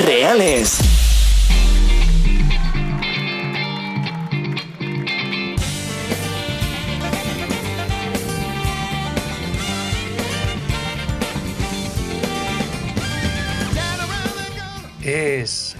reales. Es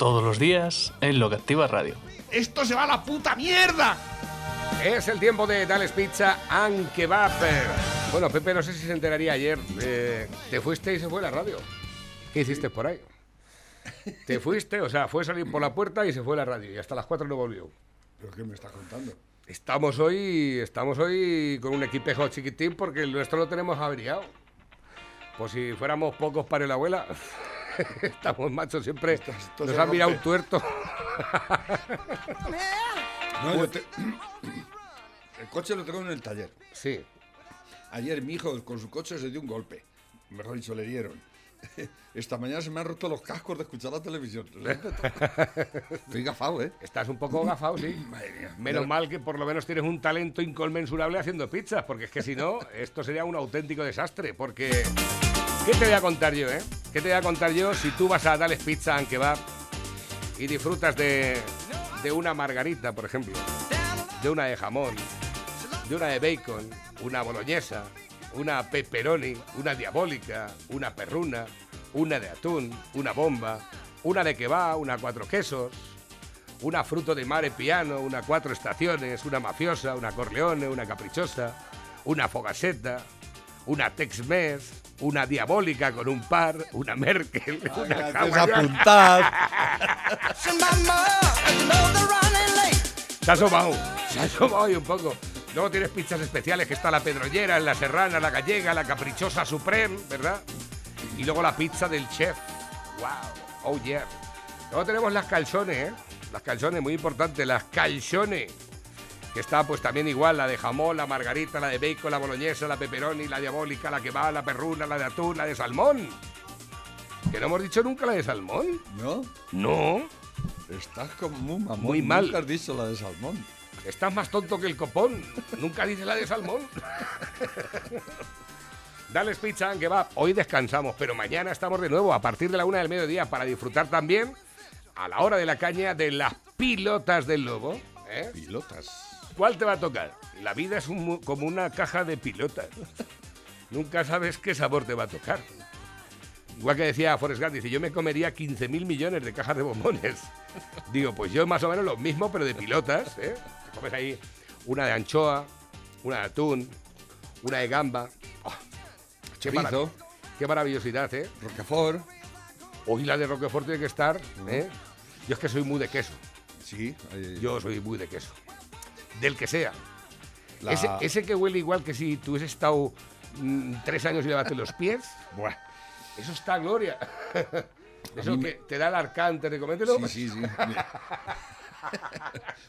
todos los días en Lo que Activa Radio. ¡Esto se va a la puta mierda! Es el tiempo de Dales Pizza and Kebab. Bueno, Pepe, no sé si se enteraría ayer. eh, te fuiste y se fue la radio. ¿Qué hiciste por ahí? Te fuiste, o sea, fue salir por la puerta y se fue la radio. Y hasta las 4 no volvió. ¿Pero qué me estás contando? Estamos hoy, estamos hoy con un equipejo chiquitín porque el nuestro lo tenemos averiado. Pues si fuéramos pocos para la abuela, estamos machos siempre. esto nos han mirado un tuerto. No, yo te- El coche lo tengo en el taller. Sí. Ayer mi hijo con su coche se dio un golpe. Mejor dicho, le dieron. Esta mañana se me han roto los cascos de escuchar la televisión. Estoy gafado, ¿eh? Estás un poco gafado, sí. Madre mía. Menos mal que por lo menos tienes un talento inconmensurable haciendo pizzas, porque es que si no, esto sería un auténtico desastre. Porque, ¿qué te voy a contar yo, eh? ¿Qué te voy a contar yo si tú vas a Dales Pizza and Kebab y disfrutas de, de una margarita, por ejemplo, de una de jamón, de una de bacon, una boloñesa, una pepperoni, una diabólica, una perruna, una de atún, una bomba, una de kebab, una cuatro quesos, una fruto de mare piano, una cuatro estaciones, una mafiosa, una corleone, una caprichosa, una fogaseta, una Tex-Mex, una diabólica con un par, una Merkel, una apuntar. Se ha asomado, se ha asomado ahí un poco. Luego tienes pizzas especiales, que está la pedrollera, la serrana, la gallega, la caprichosa supreme, ¿verdad? Y luego la pizza del chef. ¡Wow! ¡Oh, yeah! Luego tenemos las calzones, ¿eh? Las calzones, muy importante, las calzones. Que está pues también igual, la de jamón, la margarita, la de bacon, la boloñesa, la pepperoni, la diabólica, la que va, la perruna, la de atún, la de salmón. Que no hemos dicho nunca la de salmón. ¿No? No. Estás como muy mamón. Muy mal. Nunca has dicho la de salmón. Estás más tonto que el copón. Nunca dices la de salmón. Dales pizza que va. Hoy descansamos, pero mañana estamos de nuevo a partir de la una del mediodía para disfrutar también a la hora de la caña de las pilotas del lobo. ¿eh? Pilotas. ¿Cuál te va a tocar? La vida es un como una caja de pilotas. Nunca sabes qué sabor te va a tocar. Igual que decía Forrest Gump, dice, yo me comería 15.000 millones de cajas de bombones. Digo, pues yo más o menos lo mismo, pero de pilotas. ¿eh? Te comes ahí una de anchoa, una de atún, una de gamba. Oh, qué, marav- qué maravillosidad, ¿eh? Roquefort. Hoy la de Roquefort tiene que estar, ¿eh? Yo es que soy muy de queso. Sí. Yo soy muy de queso. Del que sea. la- Ese, ese que huele igual que si tú hubieses estado mm, tres años y lavaste los pies. Buah. Eso está gloria. Eso que te da el arcante de comértelo. Sí, sí, sí.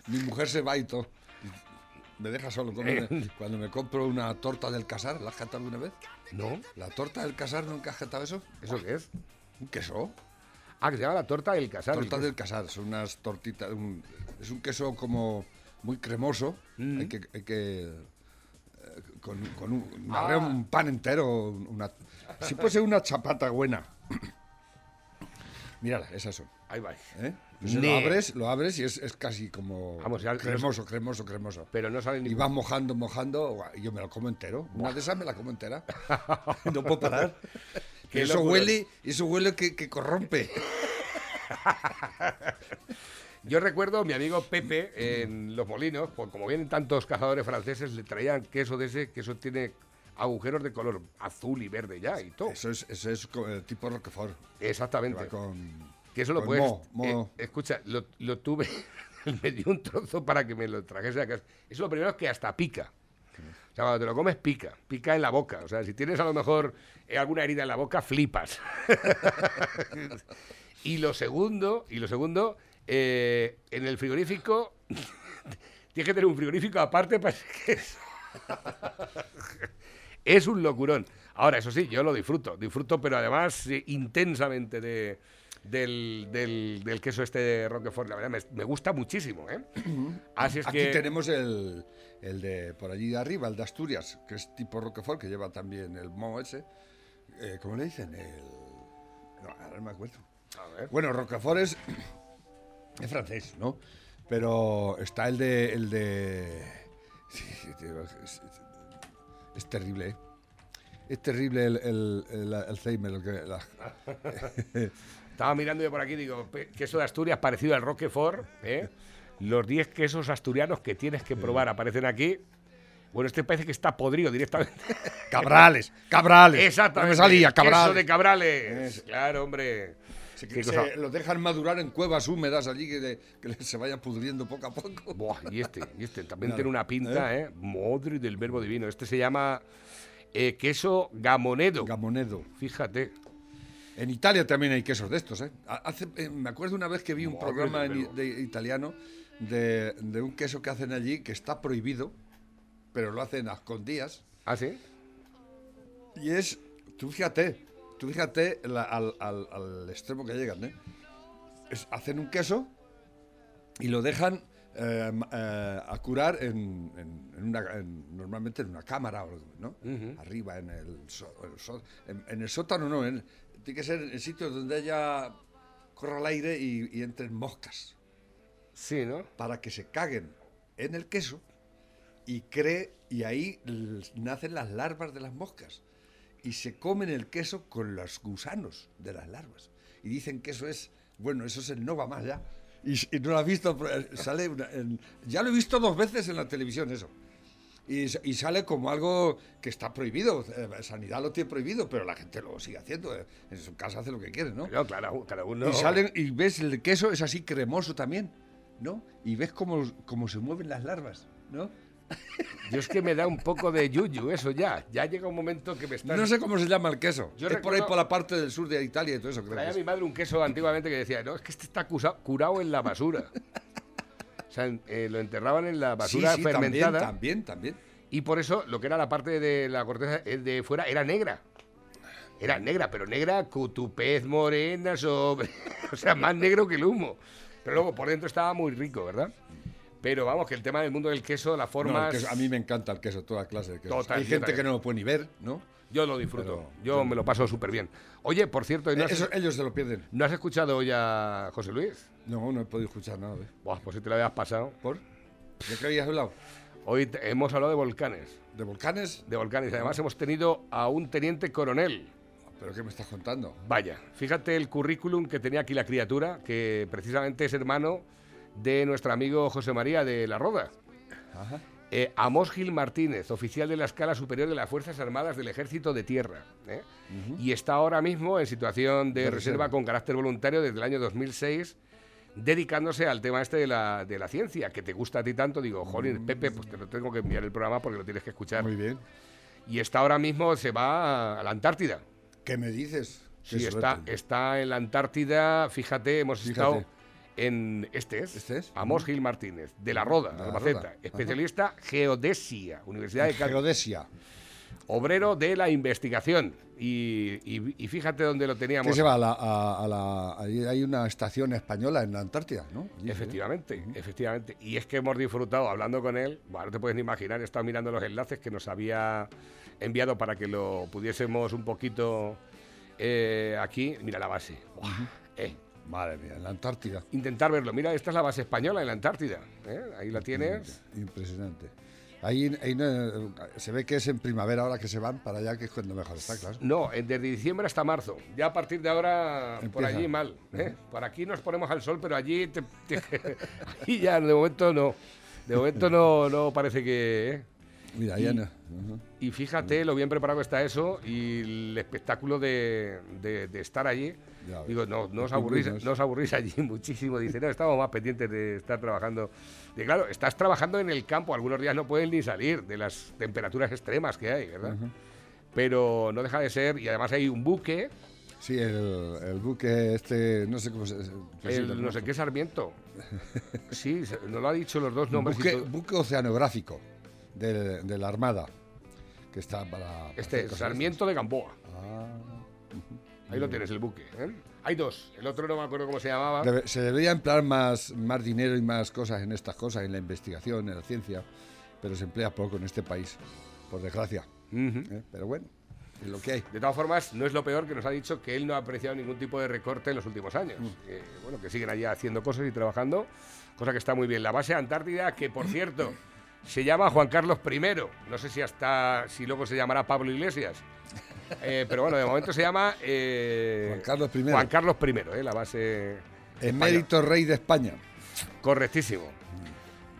Mi, mujer se va y todo. Me deja solo. comer. Cuando me compro una torta del casar, ¿la has catado alguna vez? No, ¿La torta del casar nunca has catado eso? ¿eso qué es? ¿Un queso? Ah, que se llama la torta del casar. Torta el del casar, son unas tortitas. un- es un queso como muy cremoso. Mm. Hay que. hay que, eh, con, con un, Ah. un pan entero, una, si puede ser una chapata buena. Mírala, esas son. Ahí va. ¿eh? Pues lo abres, lo abres y es, es casi como Vamos, ya- cremoso, cremoso, cremoso. Pero no sale ni. Y vas mojando, mojando, y yo me lo como entero. Una de esas me la como entera. no puedo parar. Eso locura. huele, eso huele que, que corrompe. Yo recuerdo a mi amigo Pepe en Los Molinos, pues como vienen tantos cazadores franceses, le traían queso de ese, que eso tiene agujeros de color azul y verde ya y todo. Eso es, eso es eh, tipo Roquefort. que Exactamente. con, Que eso lo puedes. mo, mo. eh, escucha, lo, lo tuve. me dio un trozo para que me lo trajese a casa. Eso lo primero es que hasta pica. O sea, cuando te lo comes, pica. Pica en la boca. O sea, si tienes a lo mejor eh, alguna herida en la boca, flipas. y lo segundo, y lo segundo Eh, en el frigorífico, tienes que tener un frigorífico aparte para queso. es un locurón. Ahora, eso sí, yo lo disfruto, disfruto, pero además eh, intensamente de, del, del- del queso este de Roquefort. La verdad, me, me gusta muchísimo, ¿eh? Así es Aquí que... tenemos el, el de por allí de arriba, el de Asturias, que es tipo Roquefort, que lleva también el moho ese. Eh, ¿Cómo le dicen? El... No, ahora no me acuerdo. A ver. Bueno, Roquefort es, es francés, ¿no? Pero está el de... El de... Sí, es, terrible, ¿eh? Es terrible el, el, el Alzheimer. que- la- Estaba mirando yo por aquí, digo, queso de Asturias parecido al Roquefort, ¿eh? Los 10 quesos asturianos que tienes que probar aparecen aquí. Bueno, este parece que está podrido directamente. Cabrales, cabrales. Exactamente. No me salía, Queso cabrales. de cabrales. Es- Claro, hombre. Se, Qué se cosa- lo dejan madurar en cuevas húmedas allí que, que se vaya pudriendo poco a poco. Buah, y este, y este también tiene una pinta, ¿eh? Madre del verbo divino. Este se llama eh, queso gamonedo. Gamonedo. Fíjate. En Italia también hay quesos de estos, ¿eh? Ha- Hace, eh, me acuerdo una vez que vi un Madre programa en de italiano de, de un queso que hacen allí que está prohibido, pero lo hacen a escondidas. ¿Ah, sí? Y es, tú fíjate, tú fíjate la- al, al- al extremo que llegan, ¿eh? Es- hacen un queso y lo dejan eh, eh, a curar en, en- en una, en- normalmente en una cámara, o algo, ¿no? Ujú. Arriba, en el, so- el so- en, el sótano, no, en- tiene que ser en sitios donde haya corra el aire y, y entren moscas, Sí, ¿no? para que se caguen en el queso y cree, y ahí nacen las larvas de las moscas y se comen el queso con los gusanos de las larvas. Y dicen que eso es, bueno, eso es el no va más ya. Y, y no lo has visto, eh, sale una- en- ya lo he visto dos veces en la televisión eso. Y, y sale como algo que está prohibido, eh, Sanidad lo tiene prohibido, pero la gente lo sigue haciendo. eh, En su casa hace lo que quiere, ¿no? No, claro, cada uno. Y salen y ves el queso es así cremoso también, ¿no? Y ves cómo, cómo se mueven las larvas, ¿no? Yo es que me da un poco de yuyu eso ya. Ya llega un momento que me está. No sé cómo se llama el queso. Yo es por ahí por la parte del sur de Italia y todo eso, creo. Traía a mi madre un queso antiguamente que decía, no, es que este está curado en la basura. O sea, eh, lo enterraban en la basura Sí, sí, fermentada. También, también, también. Y por eso lo que era la parte de la corteza eh, de fuera era negra. Era negra, pero negra cutupez morena sobre. o sea, más negro que el humo. Pero luego por dentro estaba muy rico, ¿verdad? Pero vamos, que el tema del mundo del queso, No, formas. el queso- a mí me encanta el queso, toda clase de queso. Total, Hay gente que no lo puede ni ver, ¿no? Yo lo disfruto. Pero- yo me lo paso súper bien. Oye, por cierto, ¿no has, Eh, Eso- ellos se lo pierden. ¿no has escuchado hoy a José Luis? No, no he podido escuchar nada. ¿eh? Buah, pues si te lo habías pasado. ¿Por? ¿De qué habías hablado? Hoy hemos hablado de volcanes. ¿De volcanes? De volcanes. Además, hemos tenido a un teniente coronel. ¿Pero qué me estás contando? Vaya, fíjate el currículum que tenía aquí la criatura, que precisamente es hermano de nuestro amigo José María de la Roda. Ajá. Eh, Amos Gil Martínez, oficial de la escala superior de las Fuerzas Armadas del Ejército de Tierra. ¿eh? Y está ahora mismo en situación de, De reserva reserva. con carácter voluntario desde el año 2006, dedicándose al tema este de la, de la ciencia, que te gusta a ti tanto. Digo, jolín, Pepe, pues te lo tengo que enviar el programa porque lo tienes que escuchar. Muy bien. Y está ahora mismo, se va a la Antártida. ¿Qué me dices? Qué Sí, está, suerte. está en la Antártida, fíjate, hemos Fíjate. estado en este es, ¿Este es? Amos Gil Martínez, de la Roda, De la Albacete, Roda, ajá. especialista geodesia, Universidad de Cádiz, Geodesia. obrero de la investigación. Y, y- y fíjate dónde lo ¿Qué teníamos. se va? A la, a, a la, ahí hay una estación española en la Antártida, ¿no? Allí, ¿eh? Efectivamente, efectivamente. Y es que hemos disfrutado hablando con él. Bueno, no te puedes ni imaginar, he estado mirando los enlaces que nos había enviado para que lo pudiésemos un poquito eh, aquí. Mira la base. Eh, Madre mía, en la Antártida. intentar verlo. Mira, esta es la base española en la Antártida. ¿eh? Ahí la tienes. Impresionante. Ahí, ahí no- se ve que es en primavera ahora que se van para allá, que es cuando mejor está, claro. No, desde diciembre hasta marzo. Ya a partir de ahora, por allí mal. ¿eh? Por aquí nos ponemos al sol, pero allí, te- te- allí ya de momento no. De momento no, no parece que... ¿eh? Mira, Y- en- ujú. Y fíjate lo bien preparado que está eso y el espectáculo de, de- de estar allí. Ya. Digo, no, no, os aburrís, no os aburrís allí muchísimo. Dice, no, estamos más pendientes de estar trabajando. Y claro, estás trabajando en el campo. Algunos días no pueden ni salir de las temperaturas extremas que hay, ¿verdad? Pero no deja de ser. Y además hay un buque Sí, el, el buque este, no sé cómo se... El no sé qué Sarmiento. Sí, nos lo ha dicho los dos nombres. buque, buque oceanográfico de, de la Armada, que está para... Este, Sarmiento de Gamboa. de. Ah. Ahí lo tienes, el buque. ¿eh? Hay dos. El otro no me acuerdo cómo se llamaba. Debe- se debería emplear más, más dinero y más cosas en estas cosas, en la investigación, en la ciencia, pero se emplea poco en este país, por desgracia. ¿eh? Pero bueno, es lo que hay. De todas formas, no es lo peor que nos ha dicho que él no ha apreciado ningún tipo de recorte en los últimos años. Que, bueno, que siguen allá haciendo cosas y trabajando, cosa que está muy bien. La base Antártida, que por cierto, se llama Juan Carlos I. No sé si hasta si luego se llamará Pablo Iglesias. Eh, pero bueno, de momento se llama eh, Juan Carlos I. Juan Carlos I, eh, la base. Emérito rey de España. Correctísimo.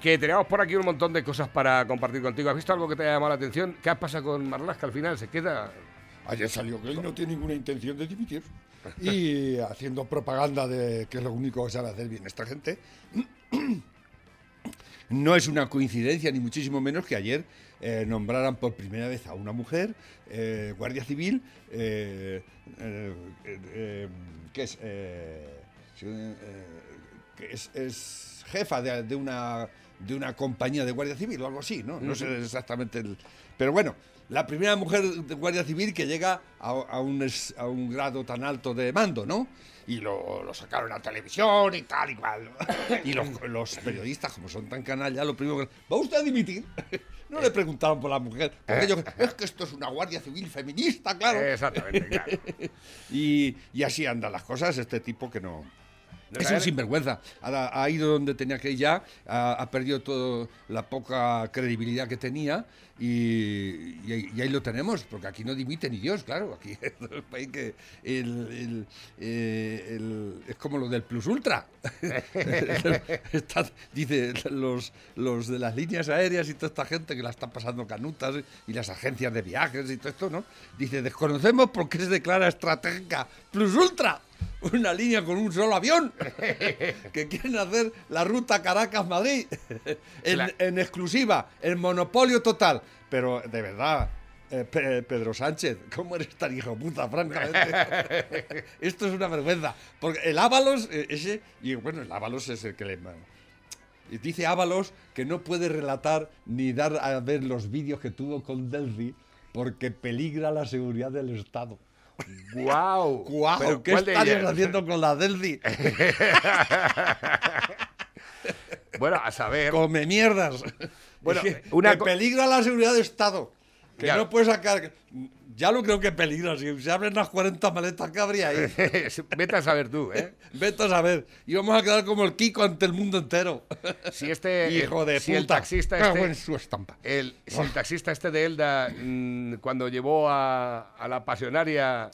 Que tenemos por aquí un montón de cosas para compartir contigo. ¿Has visto algo que te haya llamado la atención? ¿Qué pasa con Marlaska al final? ¿Se queda Ayer salió que él no tiene ninguna intención de dimitir. Y haciendo propaganda de que es lo único que sabe hacer bien esta gente. No es una coincidencia, ni muchísimo menos, que ayer eh, nombraran por primera vez a una mujer, eh, Guardia Civil, eh, que es, sí, que es, es jefa de, de una, de una compañía de Guardia Civil o algo así, ¿no? No sé exactamente el... Pero bueno, la primera mujer de Guardia Civil que llega a, a un, a un grado tan alto de mando, ¿no? Y lo, lo sacaron a televisión y tal y cual. Y los, los periodistas, como son tan canallas, lo primero que... ¿Va usted a dimitir? No le preguntaban por la mujer. Porque ellos, es que esto es una Guardia Civil feminista, claro. Exactamente, claro. Y, y así andan las cosas, este tipo que no... Es un sinvergüenza. Ha, ha ido donde tenía que ir ya, ha, ha perdido toda la poca credibilidad que tenía y, y ahí- y ahí lo tenemos, porque aquí no dimite ni Dios, claro. Aquí es el país que el- el- eh, el- es como lo del Plus Ultra. Está- dice, los, los de las líneas aéreas y toda esta gente que la están pasando canutas y las agencias de viajes y todo esto, ¿no? Dice, desconocemos por qué se declara estratégica Plus Ultra. Una línea con un solo avión que quieren hacer la ruta Caracas-Madrid en, en exclusiva, en monopolio total. Pero de verdad, eh, Pe- Pedro Sánchez, ¿cómo eres tan hijo puta, francamente? Esto es una vergüenza. Porque el Ábalos, eh, ese, y bueno, el Ábalos es el que le. Dice Ábalos que no puede relatar ni dar a ver los vídeos que tuvo con Delphi porque peligra la seguridad del Estado. ¡Guau! ¡Guau! ¿Pero ¿Qué ellas? haciendo con la Delphi? Bueno, a saber. Come mierdas. Bueno, una que peligra la seguridad del Estado. Que Ya. no puede sacar. Ya lo creo que peligra. Si se abren las 40 maletas que habría ahí. Vete a saber tú, ¿eh? Vete a saber. Y vamos a quedar como el Kiko ante el mundo entero. Si este. Hijo de si puta. el taxista Cago este. en su estampa. El, si el taxista este de Elda, mm, cuando llevó a, a la pasionaria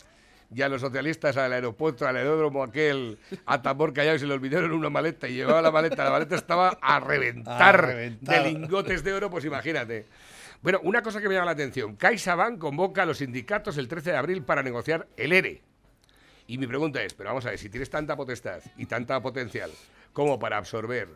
y a los socialistas al aeropuerto, al aeródromo aquel, a tambor callado y se le olvidaron una maleta y llevaba la maleta, la maleta estaba a reventar, de lingotes de oro, pues imagínate. Bueno, una cosa que me llama la atención, CaixaBank convoca a los sindicatos el 13 de abril para negociar el ERE. Y mi pregunta es, pero vamos a ver, si tienes tanta potestad y tanta potencial como para absorber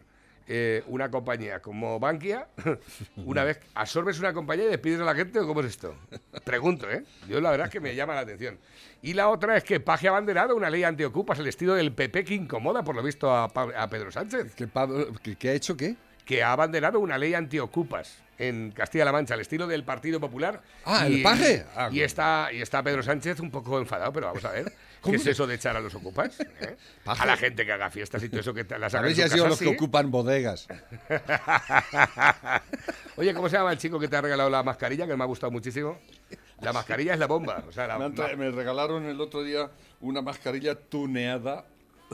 eh, una compañía como Bankia, una vez absorbes una compañía y despides a la gente o cómo es esto? Pregunto, ¿eh? Yo la verdad es que me llama la atención. Y la otra es que Paje ha abanderado una ley antiocupas al estilo del PP que incomoda, por lo visto, a, Pa- a Pedro Sánchez, ¿Qué, Pablo- qué- qué ha hecho qué? que ha abanderado una ley antiocupas en Castilla-La Mancha, al estilo del Partido Popular. Ah, ¿el Paje? Ah, y, está, y está Pedro Sánchez un poco enfadado, pero vamos a ver. ¿Qué es eso de echar a los ocupas? eh? A la gente que haga fiestas y todo eso que te las A haga ver en si ha sido los que ocupan bodegas. Oye, ¿cómo se llama el chico que te ha regalado la mascarilla? Que me ha gustado muchísimo. La mascarilla es la bomba. O sea, la, Me, regalaron el otro día una mascarilla tuneada.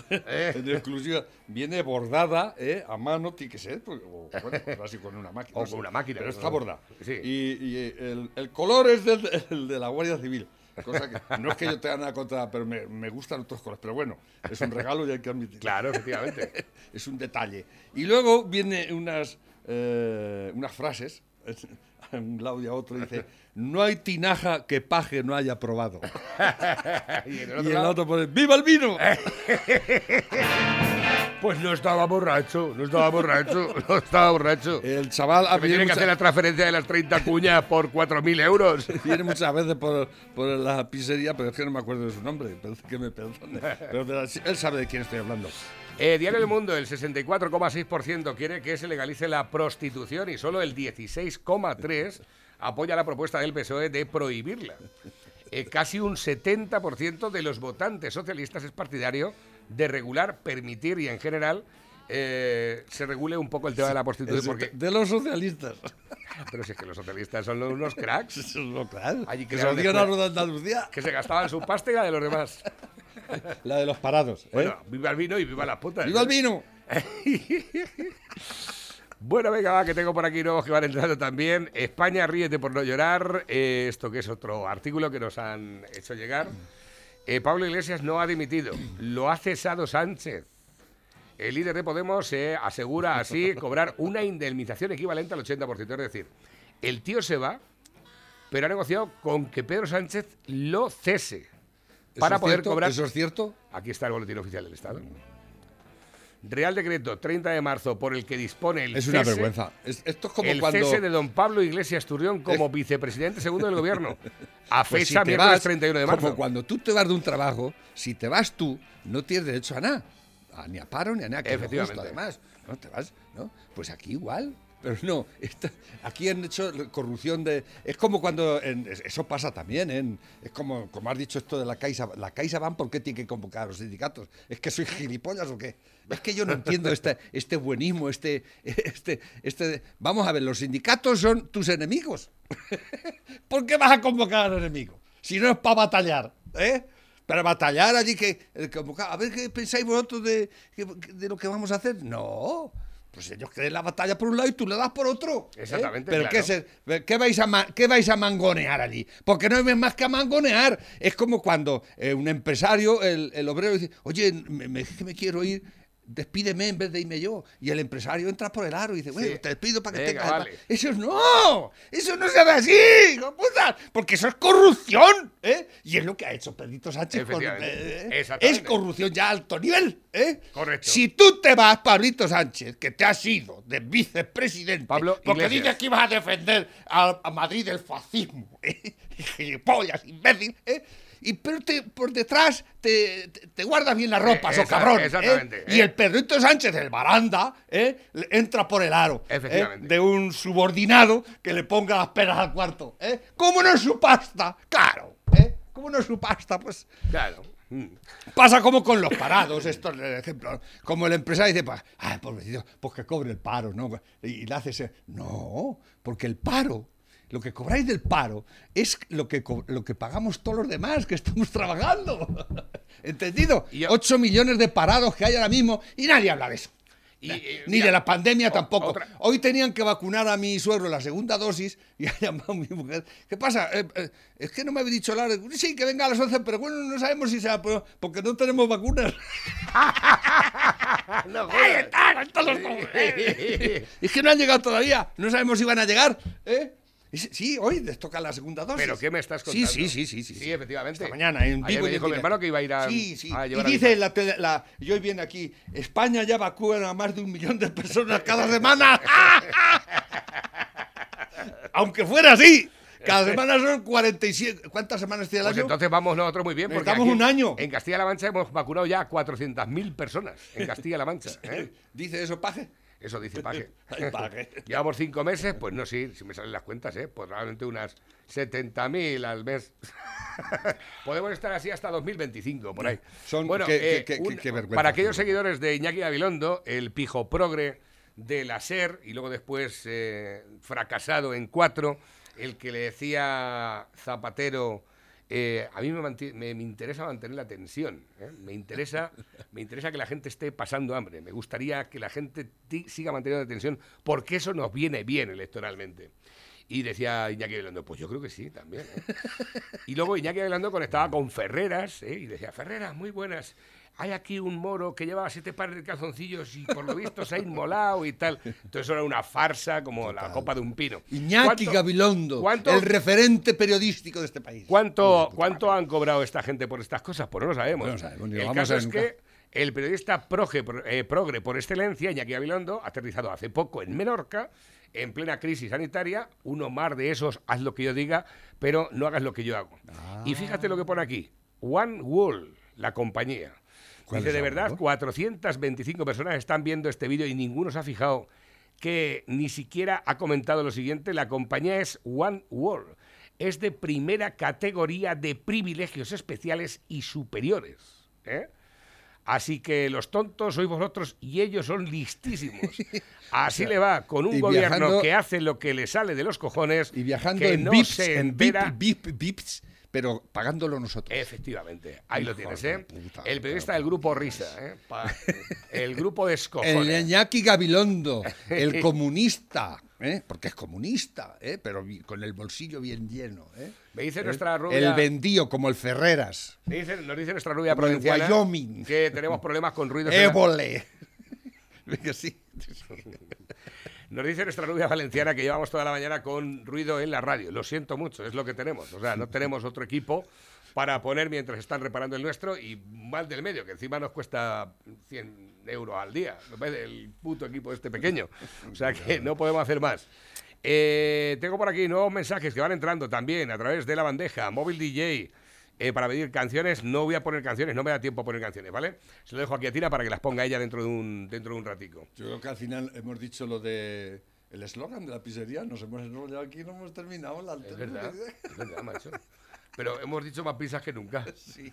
Eh. En exclusiva. Viene bordada ¿eh? a mano, tiene que ser. porque- o, bueno, pues así con una máquina. O con sé, una máquina, Pero está bordada. Sí. Y, y, el, el color es del, el de la Guardia Civil. Cosa que no es que yo tenga nada contra, pero me, me gustan otros colores. Pero bueno, es un regalo y hay que admitirlo. Claro, efectivamente. es un detalle. Y luego viene unas, eh, unas frases, a un lado y a otro, dice, no hay tinaja que paje no haya probado. y el y otro el lado, otro pone, ¡Viva el vino! Pues no estaba borracho, no estaba borracho, no estaba borracho. El chaval me viene, tiene que hacer la transferencia de las 30 cuñas por 4.000 euros. viene muchas veces por, por la pizzería, pero es que no me acuerdo de su nombre. pero Que me perdone. Pero él sabe de quién estoy hablando. Eh, Diario del Mundo, el 64,6% quiere que se legalice la prostitución y solo el 16,3% apoya la propuesta del PSOE de prohibirla. Eh, casi un 70% de los votantes socialistas es partidario de regular, permitir y en general eh, se regule un poco el tema de la prostitución. Porque, de los socialistas. pero si es que los socialistas son unos cracks Eso es lo claro. Allí que se los de Andalucía. que se gastaban su pasta y la de los demás. La de los parados. ¿eh? Bueno, viva el vino y viva las putas. ¡Viva el vino! Bueno, venga, va, que tengo por aquí nuevos que van entrando también. España, ríete por no llorar. Eh, esto que es otro artículo que nos han hecho llegar. Eh, Pablo Iglesias no ha dimitido, lo ha cesado Sánchez. El líder de Podemos se asegura así cobrar una indemnización equivalente al 80%. Es decir, el tío se va, pero ha negociado con que Pedro Sánchez lo cese ¿Eso para poder cierto? cobrar. ¿Eso es cierto? Aquí está el boletín oficial del Estado. Real Decreto 30 de marzo por el que dispone el Es una cese- vergüenza. Es- esto es como el cuando. cese de don Pablo Iglesias Turrión como vicepresidente segundo del gobierno. A pues, fecha si miércoles vas, 31 de marzo. Como cuando tú te vas de un trabajo, si te vas tú, no tienes derecho a nada. A- ni a paro ni a nada. Que es Efectivamente. justo, además. No te vas, ¿no? Pues aquí igual. Pero no, esta- aquí han hecho corrupción de... Es como cuando... en- eso pasa también, en, es como, como has dicho esto de la Caixa. ¿La Caixa van por qué tiene que convocar a los sindicatos? ¿Es que soy gilipollas o qué? Es que yo no entiendo este, este buenismo, este, este, este... Vamos a ver, los sindicatos son tus enemigos. ¿Por qué vas a convocar al enemigo? Si no es para batallar, ¿eh? Para batallar allí que, eh, A ver qué pensáis vosotros de, de lo que vamos a hacer. No. Pues ellos creen la batalla por un lado y tú le das por otro. ¿eh? Exactamente, Pero claro. ¿qué, qué vais a qué vais a mangonear allí? Porque no hay más que a mangonear. Es como cuando eh, un empresario, el, el obrero dice, oye, me, me- me quiero ir, despídeme en vez de irme yo. Y el empresario entra por el aro y dice, bueno, Sí. te despido para que Venga, tengas... vale. Eso no, eso no se hace así, hijo puta, porque eso es corrupción, ¿eh? Y es lo que ha hecho Pedrito Sánchez con, eh. Es corrupción ya a alto nivel, ¿eh? Correcto. Si tú te vas, Pablito Sánchez, que te has ido de vicepresidente, Pablo porque Iglesias. dices que ibas a defender a, a Madrid del fascismo, ¿eh? Gilipollas, imbécil, ¿eh? Y pero te- por detrás te, te- te guardas bien la ropa, Eh, so cabrón. ¿eh? exactamente, Y ¿eh? el Pedrito Sánchez, el baranda, ¿eh? entra por el aro. De un subordinado que le ponga las peras al cuarto. ¿eh? ¿Cómo no es su pasta? Claro. ¿eh? ¿Cómo no es su pasta? Pues Claro. Mm. pasa como con los parados, esto es el ejemplo. Como el empresario dice, pues, ay, pobrecito, pues que cobre el paro, ¿no? Y, y le hace ese. No, porque el paro. Lo que cobráis del paro es lo que, lo que pagamos todos los demás que estamos trabajando. ¿Entendido? Yo- 8 millones de parados que hay ahora mismo y nadie habla de eso. Y, eh, Ni mira, de la pandemia tampoco. otra- Hoy tenían que vacunar a mi suegro la segunda dosis y ha llamado a mi mujer. ¿Qué pasa? Eh, eh, es que no me habéis dicho la hora. Sí, que venga a las 11, pero bueno, no sabemos si sea por- porque no tenemos vacunas. No Ahí están los. Es que no han llegado todavía. No sabemos si van a llegar. ¿eh? Sí, Sí, hoy les toca la segunda dosis. ¿Pero qué me estás Sí, contando? sí, sí, sí. Sí, Sí, efectivamente. Esta mañana en Ayer me dijo mi hermano que iba a ir a- Sí, sí. a y dice la, tele- la, y hoy viene aquí, España ya vacuna a más de un millón de personas cada semana. Aunque fuera así. Cada semana son 47. ¿Cuántas semanas tiene el Pues año? entonces vamos nosotros muy bien. Porque aquí un año. En Castilla-La Mancha hemos vacunado ya a 400.000 personas. En Castilla-La Mancha. ¿eh? Dice eso, paje. Eso dice Paje. Llevamos cinco meses, pues no, sí, si me salen las cuentas, ¿eh? Pues probablemente unas 70.000 al mes. Podemos estar así hasta 2025, por ahí. Son- bueno, qué- eh, qué- qué- un- qué vergüenza, para aquellos seguidores de Iñaki Gabilondo, el pijo progre de la SER y luego después eh, fracasado en cuatro, el que le decía Zapatero... eh, a mí me, me- me interesa mantener la tensión. ¿eh? Me, interesa, me interesa que la gente esté pasando hambre. Me gustaría que la gente siga manteniendo la tensión porque eso nos viene bien electoralmente. Y decía Iñaki Gabilondo, pues yo creo que sí, también. ¿eh". Y luego Iñaki Gabilondo conectaba con Ferreras ¿eh? y decía, Ferreras, muy buenas. Hay aquí un moro que llevaba siete pares de calzoncillos y por lo visto se ha inmolado y tal. Entonces era una farsa como la copa de un pino. Iñaki ¿Cuánto- Gabilondo, cuánto- el referente periodístico de este país. ¿Cuánto, ¿Cuánto han cobrado esta gente por estas cosas? Pues no lo sabemos. No lo sabemos, el caso es nunca. que El periodista proge, eh, progre por excelencia, Iñaki Gabilondo, aterrizado hace poco en Menorca, en plena crisis sanitaria, uno más de esos, haz lo que yo diga, pero no hagas lo que yo hago. Y fíjate lo que pone aquí, One Wall, la compañía. Dice, de verdad, 425 personas están viendo este vídeo y ninguno se ha fijado que ni siquiera ha comentado lo siguiente, la compañía es One World. Es de primera categoría de privilegios especiales y superiores. ¿eh? Así que los tontos sois vosotros y ellos son listísimos. Así le va con un gobierno que hace lo que le sale de los cojones. Y viajando que en no VIPs, se en entera- VIP, VIP, VIPs, pero pagándolo nosotros. Efectivamente, ahí lo tienes, ¿eh? puta, el periodista del grupo Risa, ¿eh? Pa- el grupo de El. Iñaki Gabilondo, el comunista, ¿eh? porque es comunista, ¿eh? pero con el bolsillo bien lleno. ¿eh? Me dice El- nuestra rubia... El vendío, como el Ferreras. Dice- nos dice nuestra rubia Como el provinciana Wyoming. que tenemos problemas con ruidos. en la- sí. Nos dice nuestra rubia valenciana que llevamos toda la mañana con ruido en la radio. Lo siento mucho, es lo que tenemos. O sea, no tenemos otro equipo para poner mientras están reparando el nuestro y mal del medio, que encima nos cuesta 100 euros al día. Del puto equipo este pequeño. O sea que no podemos hacer más. Eh, tengo por aquí nuevos mensajes que van entrando también a través de la bandeja, móvil DJ. Eh, para pedir canciones, no voy a poner canciones, no me da tiempo a poner canciones, ¿vale? Se lo dejo aquí a Tina para que las ponga ella dentro de un, dentro de un ratico. Yo creo que al final hemos dicho lo de el eslogan de la pizzería, nos hemos enrollado aquí y no hemos terminado la Es verdad, es verdad, macho. Pero hemos dicho más pizzas que nunca. Sí.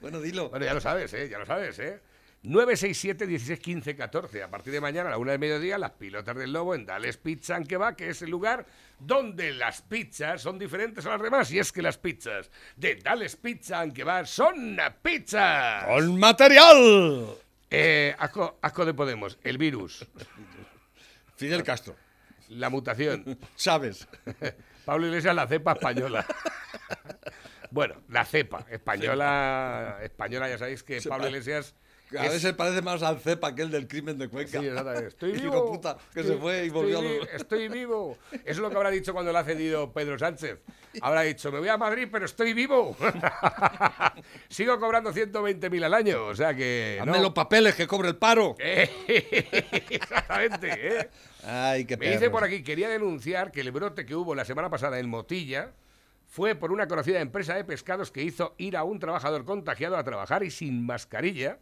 bueno, dilo. Bueno, ya lo sabes, ¿eh? Ya lo sabes, ¿eh? 967 16 15 14. A partir de mañana a la una del mediodía, las pilotas del lobo en Dales Pizza and Kebab, que es el lugar donde las pizzas son diferentes a las demás. Y es que las pizzas de Dales Pizza and Kebab son pizzas. ¡Con material! Eh, asco, asco de Podemos, el virus, Fidel Castro. la mutación. Chávez. Pablo Iglesias, la cepa española. Bueno, la cepa española, española ya sabéis que Pablo pa- Iglesias A es- veces parece más al cepa que el del crimen de Cuenca. Sí, exactamente. Estoy Hijo vivo. puta, que estoy- se fue y estoy volvió a vi- Estoy vivo. Eso es lo que habrá dicho cuando le ha cedido Pedro Sánchez. Habrá dicho, me voy a Madrid, pero estoy vivo. Sigo cobrando 120.000 al año. O sea que... No. los papeles que cobre el paro. Exactamente. ¿eh? Ay, qué Me dice por aquí, quería denunciar que el brote que hubo la semana pasada en Motilla fue por una conocida empresa de pescados que hizo ir a un trabajador contagiado a trabajar y sin mascarilla.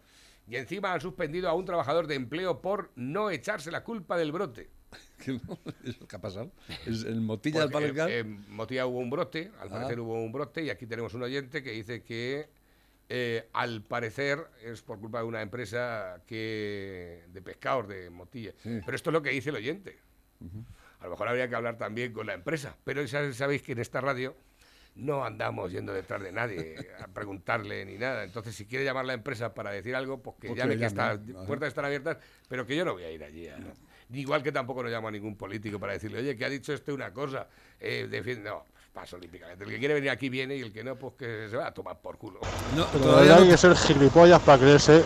Y encima han suspendido a un trabajador de empleo por no echarse la culpa del brote. ¿Qué, ¿Qué ha pasado? ¿Es ¿El Motilla del Porque, Palencar? eh, en Motilla hubo un brote, al Ah. parecer hubo un brote, y aquí tenemos un oyente que dice que eh, al parecer es por culpa de una empresa que de pescados de Motilla. Sí. Pero esto es lo que dice el oyente. A lo mejor habría que hablar también con la empresa. Pero ya sabéis que en esta radio no andamos yendo detrás de nadie a preguntarle ni nada. Entonces, si quiere llamar la empresa para decir algo, pues que Pues que llame, que estas puertas están abiertas, pero que yo no voy a ir allí. a- Ni Igual que tampoco no llamo a ningún político para decirle, oye, que ha dicho este una cosa, eh, defiende. No, paso olímpicamente. El que quiere venir aquí viene y el que no, pues que se va a tomar por culo. No, Pero todavía no hay que ser gilipollas para creerse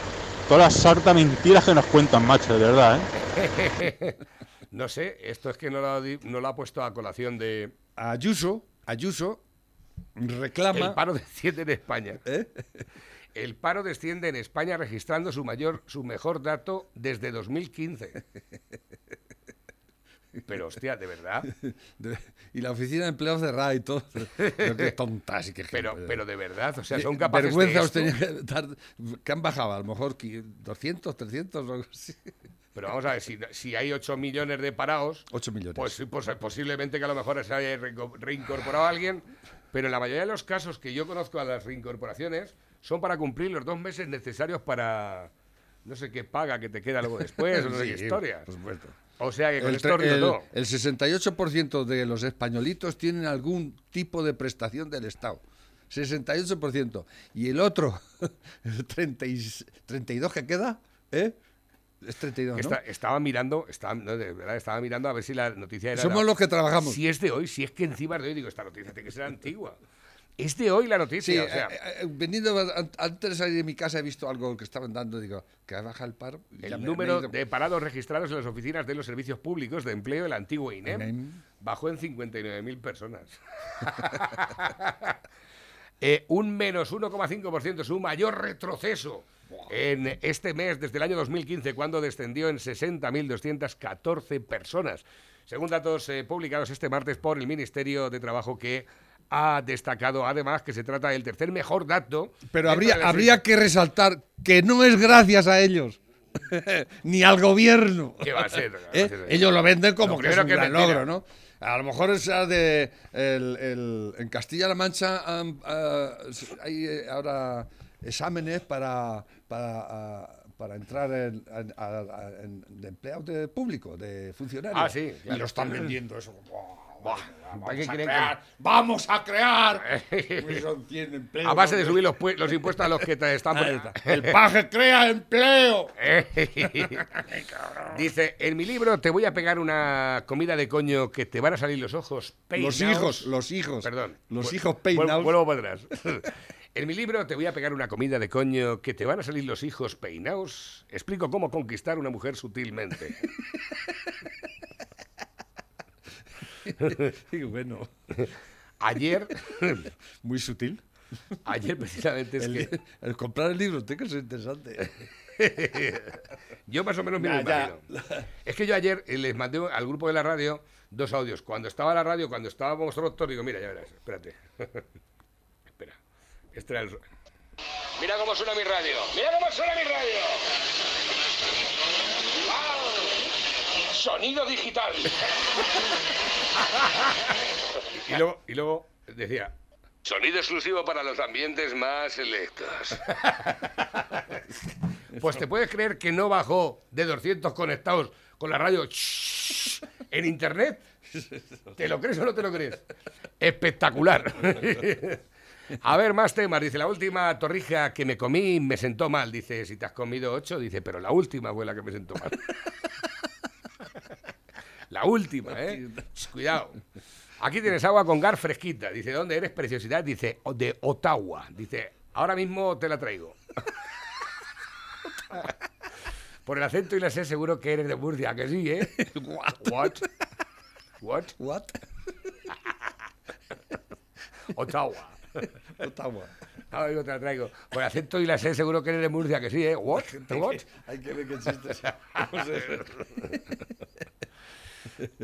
todas las sarta mentiras que nos cuentan, macho, de verdad, ¿eh? No sé, esto es que no lo, no lo ha puesto a colación de. Ayuso, Ayuso reclama... El paro desciende en España. ¿Eh? El paro desciende en España registrando su mayor, su mejor dato desde 2015. Pero hostia, de verdad. De- y la oficina de empleo cerrada y todo. Pero qué tontas y qué Pero, pero de verdad, o sea, son capaces Vergüenza de os tenía que dar. que han bajado? A lo mejor qui- 200, 300 o algo así. Pero vamos a ver, si, si hay 8 millones de parados, 8 millones. pues, pues posiblemente que a lo mejor se haya reinco- reincorporado alguien, pero en la mayoría de los casos que yo conozco a las reincorporaciones son para cumplir los dos meses necesarios para no sé qué paga que te queda luego después, o no sé qué historias. Por supuesto. O sea que con El, esto el- todo. el 68% de los españolitos tienen algún tipo de prestación del Estado. 68%. Y el otro, el 30 y- 32 que queda, ¿eh? Es 32, ¿no? Esta- estaba mirando, estaba, no, de verdad, estaba mirando a ver si la noticia era. Somos los que trabajamos. Si es de hoy, si es que encima es de hoy, digo, esta noticia tiene que ser antigua. Es de hoy la Sí, noticia, o sea, eh, eh, veniendo an- antes de salir de mi casa he visto algo que estaban dando, digo, que baja el paro. el me- me número de parados registrados en las oficinas de los servicios públicos de empleo del antiguo INEM INEM. bajó en 59.000 personas. Eh, un menos 1,5% su mayor retroceso en este mes desde el año 2015, cuando descendió en 60.214 personas, según datos eh, publicados este martes por el Ministerio de Trabajo que ha destacado además que se trata del tercer mejor dato. Pero habría, habría que resaltar que no es gracias a ellos. Ni al gobierno. ¿Qué va a ser? ¿Eh? Ellos lo venden como que es un que gran logro, ¿no? A lo mejor es ah, de el- el- en Castilla-La Mancha ah, hay eh, ahora exámenes para para, ah, para entrar en, en- de empleados de público, de funcionarios. Ah, sí, Y lo están vendiendo eso. como, "Buah, ¿Para qué vamos, a crear, vamos a crear. Pues 100 empleos, A base de subir los, los impuestos a los que te están poniendo. El paje crea empleo. Dice, en mi libro te voy a pegar una comida de coño que te van a salir los ojos peinados. Los hijos, los hijos. Perdón. Los hijos peinados. Vuelvo para atrás. En mi libro te voy a pegar una comida de coño que te van a salir los hijos peinados. Explico cómo conquistar una mujer sutilmente. Bueno, Ayer, muy sutil. ayer precisamente es El, que el comprar el libro tiene que ser interesante. yo más o menos me lo Ya, ya. imagino. Es que yo ayer eh, les mandé al grupo de la radio dos audios. Cuando estaba la radio, cuando estábamos todos, digo, mira, ya verás, espérate. Este era el... Mira cómo suena mi radio. Mira cómo suena mi radio. ¡Wow! Sonido digital. y, luego, y luego decía, sonido exclusivo para los ambientes más selectos. pues te puedes creer que no bajó de 200 conectados con la radio en internet. ¿Te lo crees o no te lo crees? Espectacular. A ver, más temas. Dice, la última torrija que me comí me sentó mal. Dice, si te has comido ocho, dice, pero la última fue la que me sentó mal. La última, ¿eh? Cuidado. Aquí tienes agua con gar fresquita. Dice, ¿dónde eres? Preciosidad. Dice, "O- de Ottawa. Dice, ahora mismo te la traigo. Por el acento y la sé, seguro que eres de Murcia, que sí, ¿eh? What? What? What? Ottawa. Ottawa. Ahora mismo te la traigo. Por el acento y la sé, seguro que eres de Murcia, que sí, ¿eh? What? What? Hay que ver qué chistes. ¿Cómo se-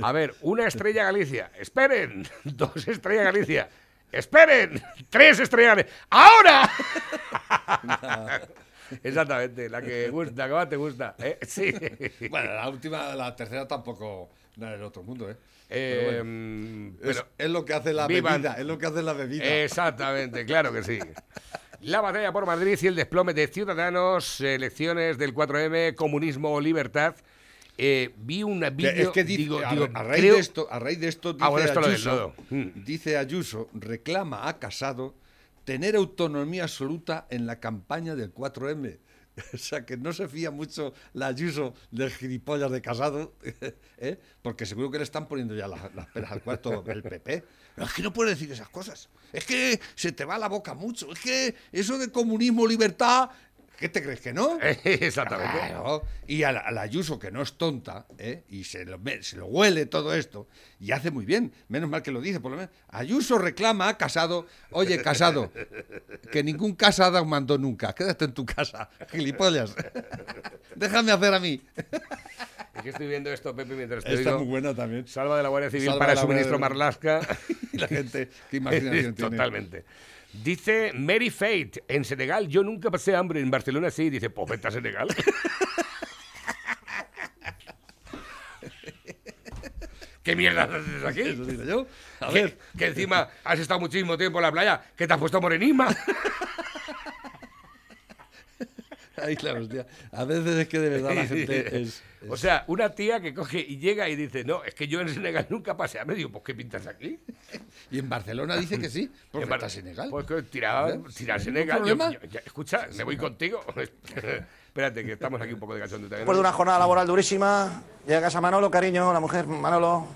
A ver, una estrella Galicia. Esperen. Dos estrellas Galicia. Esperen. Tres estrellas Galicia. ¡Ahora! Exactamente, la que gusta, la que más te gusta. ¿eh? Sí. Bueno, la última, la tercera tampoco nada del otro mundo, ¿eh? Eh, bueno, mm, es, lo que hace la bebida, es lo que hace la bebida. Exactamente, claro que sí. La batalla por Madrid y el desplome de Ciudadanos, elecciones del 4M, comunismo o libertad. Eh, vi un Que vídeo. es que dice, digo, a, digo, a raíz creo- de esto, a raíz de esto dice, Ah, bueno, esto lo del Ayuso. Mm. dice Ayuso, reclama a Casado tener autonomía absoluta en la campaña del 4M. O sea, que no se fía mucho la Ayuso del gilipollas de Casado, ¿eh? porque seguro que le están poniendo ya las, las peras al cuarto el PP. Es que no puedes decir esas cosas. Es que se te va la boca mucho. Es que eso de comunismo, libertad, ¿qué te crees que no? Exactamente. Claro. Y a la, a la Ayuso, que no es tonta, ¿eh? y se lo, me- se lo huele todo esto, y hace muy bien, menos mal que lo dice, por lo menos. Ayuso reclama a Casado, oye, Casado, que ningún casado mandó nunca, quédate en tu casa, gilipollas. Déjame hacer a mí. Es que estoy viendo esto, Pepe, mientras te Está digo. muy buena también. Salva de la Guardia Civil Salva para de el suministro Guardia- Marlasca. Y la gente, qué imaginación tiene. Totalmente. Dice Mary Fate, en Senegal yo nunca pasé hambre, en Barcelona sí. Dice, pues vete a Senegal. ¿Qué mierda haces aquí? Eso digo yo. A que, ver, que encima has estado muchísimo tiempo en la playa, que te has puesto morenisma. ahí la hostia. A veces es que de verdad la gente es... es- O sea, una tía que coge y llega y dice, no, es que yo en Senegal nunca pasé a medio, pues ¿qué pintas aquí? Y en Barcelona dice que sí, porque está Senegal. Pues que tira, ¿Eh? tira a ¿Ningún Senegal. yo- problema? yo- ya, escucha, me voy contigo. Espérate, que estamos aquí un poco de cachondeo también. Después de una jornada laboral durísima, llega a casa Manolo, cariño, la mujer, Manolo.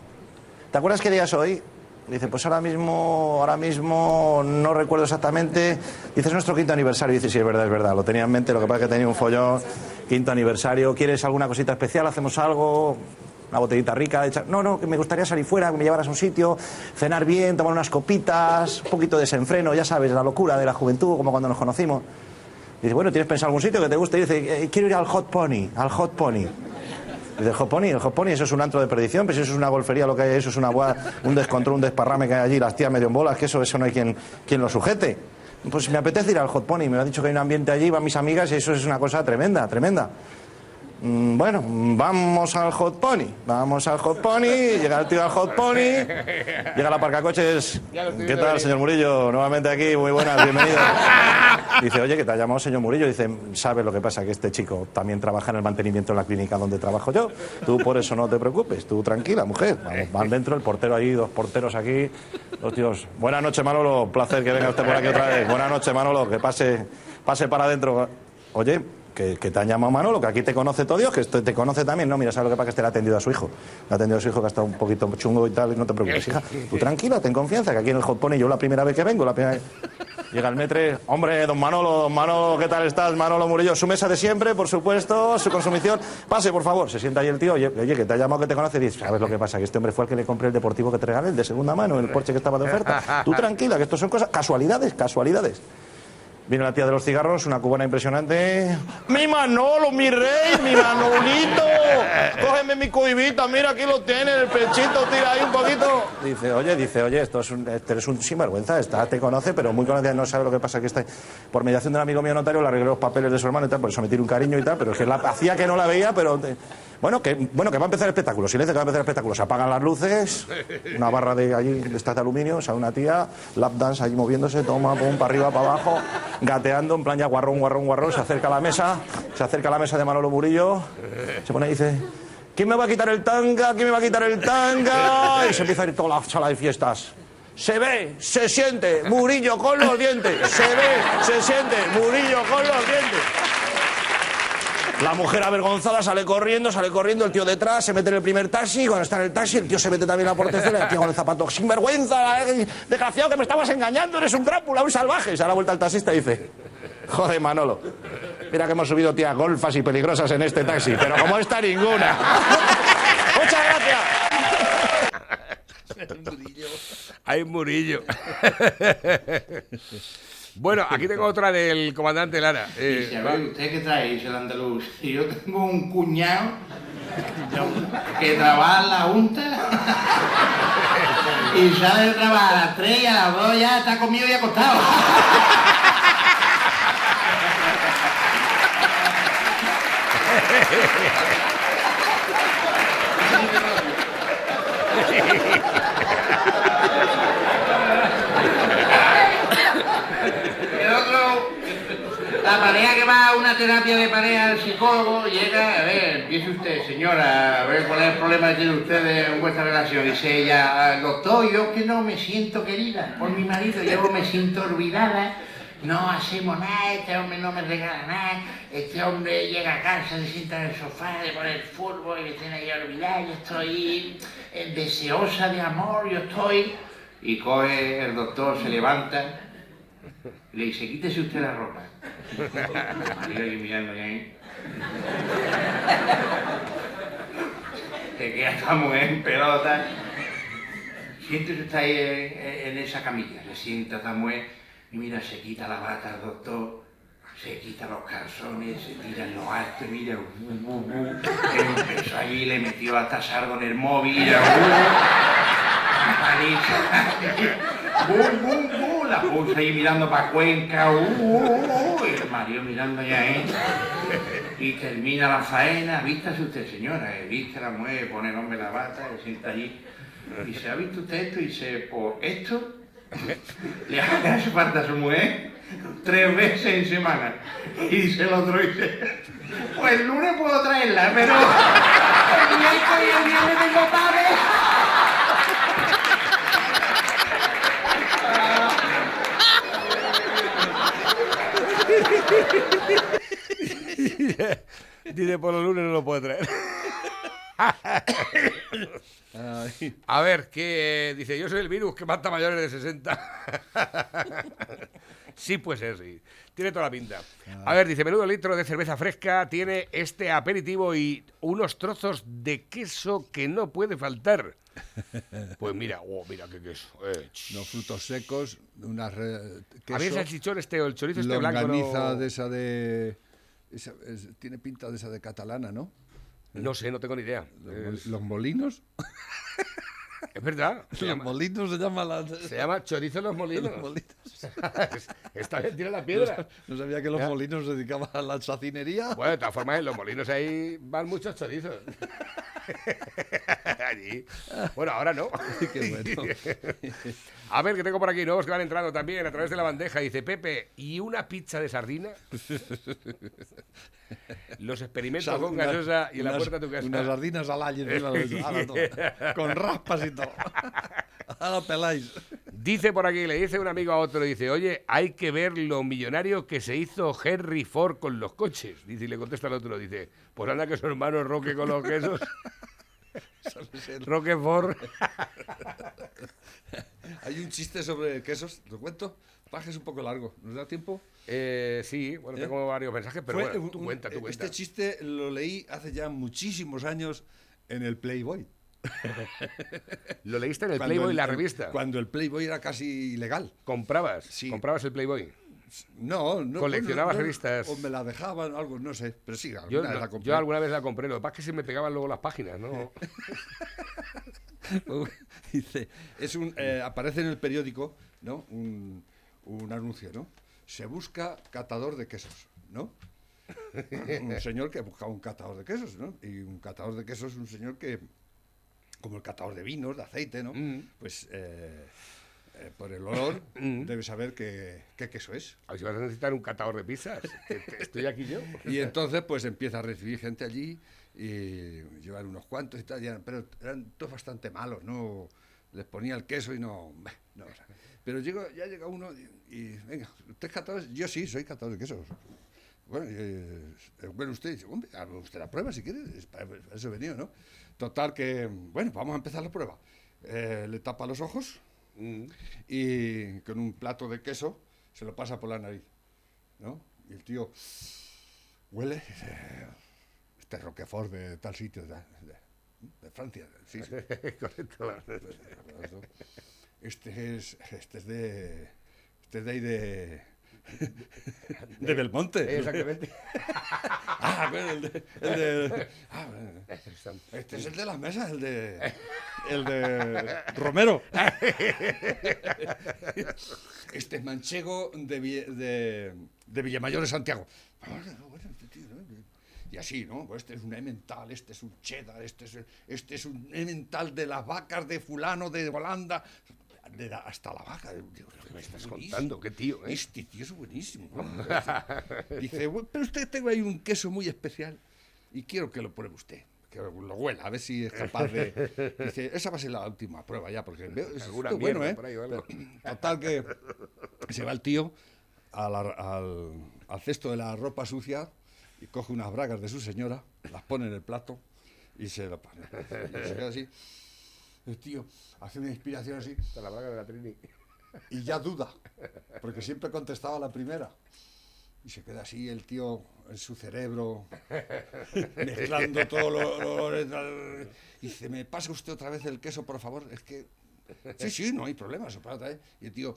¿Te acuerdas qué día es hoy? Dice, pues ahora mismo, ahora mismo no recuerdo exactamente. Dice, es nuestro quinto aniversario. Dice, sí, es verdad, es verdad. Lo tenía en mente, lo que pasa es que tenía un follón. Quinto aniversario. ¿Quieres alguna cosita especial? ¿Hacemos algo? una botellita rica. De no, no, que me gustaría salir fuera, que me llevaras a un sitio, cenar bien, tomar unas copitas, un poquito de desenfreno, ya sabes, la locura de la juventud, como cuando nos conocimos. Dice, bueno, ¿tienes pensado algún sitio que te guste? Y dice, eh, quiero ir al Hot Pony, al Hot Pony. Dice, Hot Pony, eso es un antro de perdición, pues eso es una golfería, lo que hay, eso es una, un descontrol, un desparrame que hay allí, las tías medio en bolas, que eso, eso no hay quien, quien lo sujete. Pues me apetece ir al Hot Pony, me ha dicho que hay un ambiente allí, van mis amigas y eso es una cosa tremenda, tremenda. Mm, bueno, vamos al Hot Pony. Vamos al Hot Pony. Llega el tío al Hot Pony. Llega la parca coches. ¿Qué tal, señor Murillo? Nuevamente aquí. Muy buenas, bienvenido. Dice, oye, que te ha llamado señor Murillo. Dice, ¿sabes lo que pasa? Que este chico también trabaja en el mantenimiento en la clínica donde trabajo yo. Tú por eso no te preocupes. Tú tranquila, mujer. Vamos, van dentro, el portero ahí, dos porteros aquí. Dos tíos. Buenas noches, Manolo. Placer que venga usted por aquí otra vez. Buenas noches, Manolo. Que pase, pase para adentro. Oye, que, te han llamado Manolo, que aquí te conoce todo Dios, que esto te conoce también. No, mira, ¿sabes lo que pasa? Que este le ha atendido a su hijo. Le ha atendido a su hijo que ha estado un poquito chungo y tal, no te preocupes, hija. Tú tranquila, ten confianza, que aquí en el Hot Pony yo la primera vez que vengo, la primera Llega el metre, hombre, don Manolo, don Manolo, ¿qué tal estás? Manolo Murillo, su mesa de siempre, por supuesto, su consumición. Pase, por favor, se sienta ahí el tío, oye, oye que te ha llamado, que te conoce, y dice, ¿sabes lo que pasa? Que este hombre fue el que le compré el deportivo que te regalé, el de segunda mano, el Porsche que estaba de oferta. Tú tranquila, que esto son cosas, casualidades, casualidades. Viene la tía de los cigarros, una cubana impresionante. ¡Mi Manolo, mi rey, mi Manolito! Cógeme mi cohibita, mira, aquí lo tiene, el pechito, tira ahí un poquito. Dice, oye, dice, oye, esto es un, este eres un sinvergüenza, esta te conoce, pero muy conocida, no sabe lo que pasa, que está... Por mediación de un amigo mío notario le arreglé los papeles de su hermano y tal, por eso me tiene un cariño y tal, pero es que la, hacía que no la veía, pero... Bueno que, bueno, que va a empezar el espectáculo. Silencio, que va a empezar el espectáculo. Se apagan las luces, una barra de allí de estas de aluminio, sale una tía, lap dance allí moviéndose, toma, pum, para arriba, para abajo, gateando, en plan ya guarrón, guarrón, guarrón, se acerca a la mesa, se acerca a la mesa de Manolo Murillo, se pone y dice, ¿quién me va a quitar el tanga? ¿Quién me va a quitar el tanga? Y se empieza a ir toda la sala de fiestas. Se ve, se siente, Murillo con los dientes. Se ve, se siente, Murillo con los dientes. La mujer avergonzada sale corriendo, sale corriendo, el tío detrás, se mete en el primer taxi, y cuando está en el taxi, el tío se mete también a la portecera, el tío con el zapato, sin vergüenza, eh, desgraciado que me estabas engañando, eres un crápula, un salvaje. Se da la vuelta al taxista y dice, joder, Manolo, mira que hemos subido tías golfas y peligrosas en este taxi, pero como esta ninguna. Muchas gracias. Hay Murillo. Bueno, aquí tengo otra del comandante Lara. Eh, a ver, ¿usted qué trae? el andaluz. Y yo tengo un cuñado que trabaja en la Junta y sale de trabajar a las 3 y a las 2 ya está comido y acostado. La pareja que va a una terapia de pareja al psicólogo llega, a ver, empiece usted, señora, a ver cuál es el problema que tiene usted en vuestra relación. Dice ella, doctor, yo que no me siento querida por mi marido, yo me siento olvidada, no hacemos nada, este hombre no me regala nada, este hombre llega a casa, se sienta en el sofá de poner fútbol y me tiene ahí olvidada, yo estoy deseosa de amor, yo estoy... Y coge el doctor, se levanta, le dice, quítese usted la ropa. María ahí mirando ahí. Se queda esta mujer en pelota. Siéntese usted ahí en, esa camilla. Se sienta esta mujer y mira, se quita la bata doctor se quita los calzones, se tira en lo alto y mira, uh, uh, uh, empezó allí, le metió hasta sardo en el móvil, mira, bum, bum, bum, la puso ahí mirando para Cuenca, uh, uh, y el marido mirando allá, ¿eh? Y termina la faena, vístase usted, señora, eh, viste la mujer, pone el hombre la bata, se sienta allí, y se ha visto usted esto, y dice, por esto, le hace falta a su mujer tres veces en semana. Y dice el otro, dice, pues el lunes puedo traerla, pero el miércoles y el viernes. Dice, por los lunes no lo puede traer. A ver, que dice, yo soy el virus que mata mayores de 60. sí, pues ser, sí. Tiene toda la pinta. A ver, dice, menudo litro de cerveza fresca tiene este aperitivo y unos trozos de queso que no puede faltar. Pues mira, oh, mira qué queso. eh, frutos secos, una re- queso, ¿Había salchichón este o el chorizo este blanco? No, de esa de... esa- es- tiene pinta de esa de catalana, ¿no? no sé, no tengo ni idea. Los, mol- Es, los molinos. es verdad. Se Los llama, molinos se llama la... se llama chorizo en los molinos. los molinos. Esta vez tira la piedra. No sabía que los Ya. molinos se dedicaban a la chacinería. Bueno, de todas formas, en los molinos ahí van muchos chorizos. Allí. Bueno, ahora no. Qué bueno. A ver, que tengo por aquí nuevos que van entrando también a través de la bandeja. Dice Pepe, ¿y una pizza de sardina? Los experimentos con gaseosa y en la unas- puerta de tu casa. Unas sardinas al aire encima de eso. Ala, toma. Con raspas y todo. Ahora peláis. Dice por aquí, le dice un amigo a otro, dice, oye, hay que ver lo millonario que se hizo Henry Ford con los coches. Dice, y le contesta al otro, dice, pues anda que su hermano Roque con los quesos. Roque Ford. Hay un chiste sobre quesos, ¿lo cuento? Paje es un poco largo, ¿nos da tiempo? Eh, sí, bueno, ¿Eh? tengo varios mensajes, pero Fue bueno, tú cuenta, tú cuenta. Este chiste lo leí hace ya muchísimos años en el Playboy. Lo leíste en el Cuando Playboy, el- la revista. Cuando el Playboy era casi ilegal. ¿Comprabas? Sí. ¿Comprabas el Playboy? No, no. Coleccionabas no, no, revistas. O me la dejaban, algo, no sé. Pero sí, alguna Yo, vez no- la compré. yo alguna vez la compré, lo que pasa es que se me pegaban luego las páginas, ¿no? Dice, es un, eh, aparece en el periódico, ¿no? Un, un anuncio, ¿no? Se busca catador de quesos, ¿no? un señor que buscaba un catador de quesos, ¿no? Y un catador de quesos es un señor que, como el catador de vinos, de aceite, ¿no? Mm. Pues eh, eh, por el olor Mm. debe saber qué, qué queso es. A ver si vas a necesitar un catador de pizzas. que- estoy aquí yo. Y entonces pues empieza a recibir gente allí y llevar unos cuantos y tal, y eran- pero eran todos bastante malos, no les ponía el queso y no, no, o sea, pero llegó, ya llega uno y, y, venga, ¿usted es catador? Yo sí, soy catador de quesos. Bueno, eh, bueno, usted dice, hombre, haga usted la prueba si quiere, es para, para eso he venido, ¿no? Total que, bueno, vamos a empezar la prueba. Eh, le tapa los ojos Mm. y con un plato de queso se lo pasa por la nariz, ¿no? Y el tío huele, este Roquefort de tal sitio, de, de- de Francia, sí, sí. Correcto. Este es, este es de, este es de ahí de, de Belmonte. Exactamente. Ah, bueno, el de, el de- ah, bueno. este es el de las mesas, el de, el de Romero. Este es manchego de, de, de Villamayor de Santiago. Ah, este. Y así, ¿no? Pues este es un emmental, este es un cheddar, este es, este es un emmental de las vacas de fulano de Holanda, de la- hasta la vaca. Digo, ¿Qué me estás buenísimo. contando? ¿Qué tío, eh? Este tío es buenísimo. Dice, "Bu- pero usted tengo ahí un queso muy especial y quiero que lo pruebe usted. Que lo huela, a ver si es capaz de... Dice, esa va a ser la última prueba ya, porque veo... es Alguna esto bueno, ¿eh? por ahí o algo. Total que se va el tío a la- al, al cesto de la ropa sucia y coge unas bragas de su señora, las pone en el plato y se lo pone. Y se queda así. El tío hace una inspiración así Hasta la braga de la Trini. y ya duda, porque siempre contestaba la primera. Y se queda así el tío en su cerebro, mezclando todo lo, lo- Y dice, ¿me pasa usted otra vez el queso, por favor? Es que... Sí, sí, no hay problema, se otra vez. Y el tío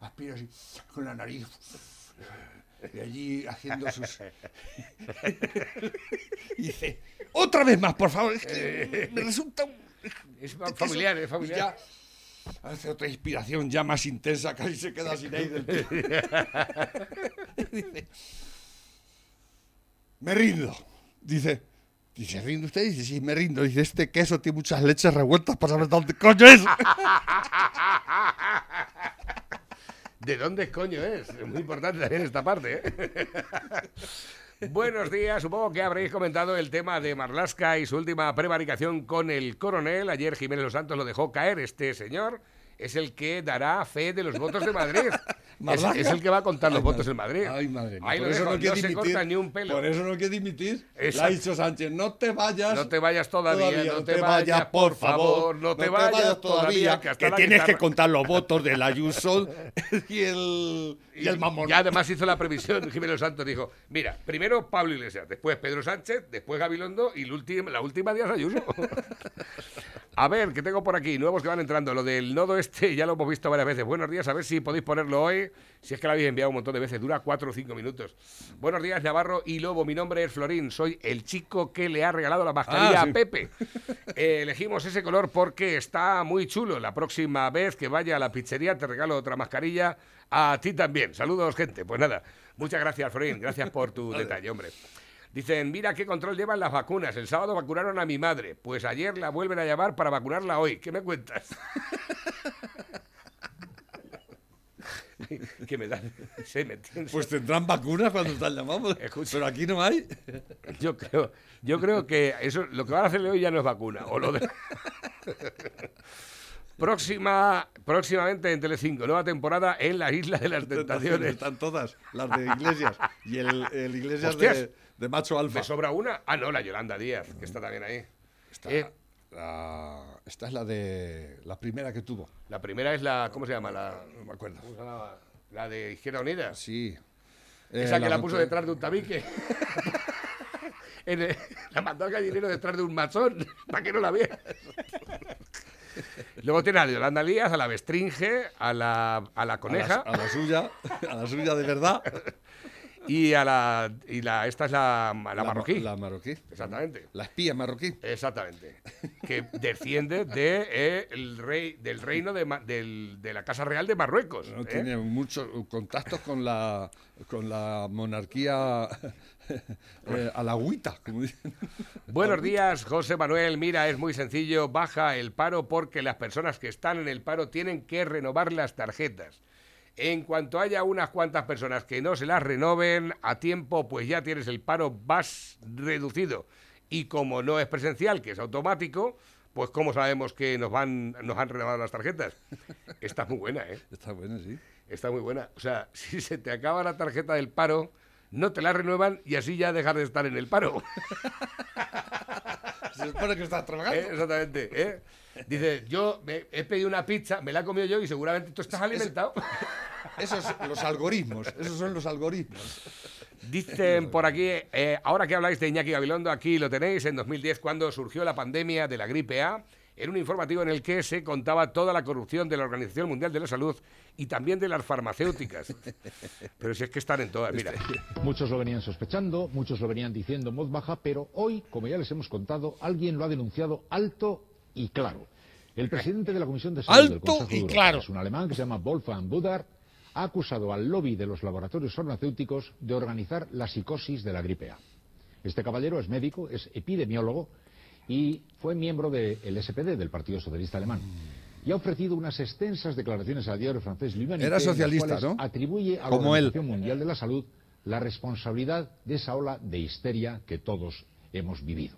aspira así, con la nariz. Y allí haciendo sus... y dice, otra vez más, por favor, es que me resulta... un- Es queso". familiar, es familiar. ya hace otra inspiración ya más intensa, casi se queda sin aire. dice, me rindo. Dice, dice, ¿rinde usted? Dice, sí, me rindo. Dice, este queso tiene muchas leches revueltas para saber dónde coño es. ¿De dónde coño es? Es muy importante también esta parte, ¿eh? Buenos días, supongo que habréis comentado el tema de Marlasca y su última prevaricación con el coronel. Ayer Jiménez Los Santos lo dejó caer. Este señor es el que dará fe de los votos de Madrid. Es, es el que va a contar los Ay, votos madre. en Madrid. Ay, madre mía. Ahí Por eso dejo, no quiere se dimitir. corta ni un pelo. Por eso no quiere dimitir. Exacto. ha dicho Sánchez, no te vayas. No te vayas todavía, no te vayas, por favor, no te vayas todavía, que tienes que contar los votos del Ayuso y el, y el mamón. Y además hizo la previsión, Jiménez Santos dijo, mira, primero Pablo Iglesias, después Pedro Sánchez, después Gabilondo y la última, la última Díaz Ayuso. A ver, que tengo por aquí, nuevos que van entrando. Lo del nodo este ya lo hemos visto varias veces. Buenos días, a ver si podéis ponerlo hoy. Si es que lo habéis enviado un montón de veces, dura cuatro o cinco minutos. Buenos días, Navarro y Lobo. Mi nombre es Florín, soy el chico que le ha regalado la mascarilla Ah, sí. a Pepe. Eh, elegimos ese color porque está muy chulo. La próxima vez que vaya a la pizzería te regalo otra mascarilla. A ti también. Saludos, gente. Pues nada, muchas gracias, Florín. Gracias por tu detalle, hombre. Dicen, mira qué control llevan las vacunas. El sábado vacunaron a mi madre. Pues ayer la vuelven a llamar para vacunarla hoy. ¿Qué me cuentas? que me dan. Se me Pues tendrán vacunas cuando están llamados. Pero aquí no hay. Yo creo, yo creo que eso, lo que van a hacerle hoy ya no es vacuna. O lo de... Próxima, próximamente en Telecinco, nueva temporada en la Isla de las Tentaciones. Están todas, las de Iglesias. Y el, el Iglesias de, de macho alfa. ¿Me sobra una? Ah, no, la Yolanda Díaz, que está también ahí. Esta, Eh, la- esta es la de la primera que tuvo. la primera es la, ¿cómo se llama? La, No me acuerdo. ¿cómo se llamaba? La de Izquierda Unida. Sí. Esa Eh, que la puso detrás de un tabique. En el- la mandó al gallinero detrás de un machón, para que no la vea. Luego tiene a la Yolanda Díaz, a la Bestringe, a la, a la a la, Coneja a la suya, a la suya de verdad. y a la. Y la esta es la, la, ma- marroquí. La marroquí. Exactamente. La espía marroquí. Exactamente. Que desciende de, eh, el rey, del reino de, del- de la Casa Real de Marruecos. No ¿eh? tiene muchos contactos con la con la monarquía eh, a la agüita, como dicen. Buenos días, José Manuel. Mira, es muy sencillo. Baja el paro porque las personas que están en el paro tienen que renovar las tarjetas. En cuanto haya unas cuantas personas que no se las renoven a tiempo, pues ya tienes el paro más reducido. Y como no es presencial, que es automático, pues ¿cómo sabemos que nos, van, nos han renovado las tarjetas? Está muy buena, ¿eh? Está bueno, sí. Está muy buena. O sea, si se te acaba la tarjeta del paro, no te la renuevan y así ya dejar de estar en el paro. Se supone que estás trabajando. ¿Eh? Exactamente. ¿eh? Dice, yo me- he pedido una pizza, me la he comido yo y seguramente tú estás alimentado. Esos son los algoritmos, esos son los algoritmos. Dicen por aquí, eh, ahora que habláis de Iñaki Gabilondo, aquí lo tenéis, en 2010, cuando surgió la pandemia de la gripe A, en un informativo en el que se contaba toda la corrupción de la Organización Mundial de la Salud y también de las farmacéuticas. Pero si es que están en todas, mira. Muchos lo venían sospechando, muchos lo venían diciendo en voz baja, pero hoy, como ya les hemos contado, alguien lo ha denunciado alto y claro. El presidente de la Comisión de Salud del Alto Consejo y de Europa, claro. es un alemán que se llama Wolfgang Budar, ha acusado al lobby de los laboratorios farmacéuticos de organizar la psicosis de la gripe A. Este caballero es médico, es epidemiólogo y fue miembro del SPD, del Partido Socialista Alemán. Y ha ofrecido unas extensas declaraciones al diario francés L'Humanité, Era socialista, ¿no? Atribuye a la Como él. Organización Mundial de la Salud la responsabilidad de esa ola de histeria que todos hemos vivido.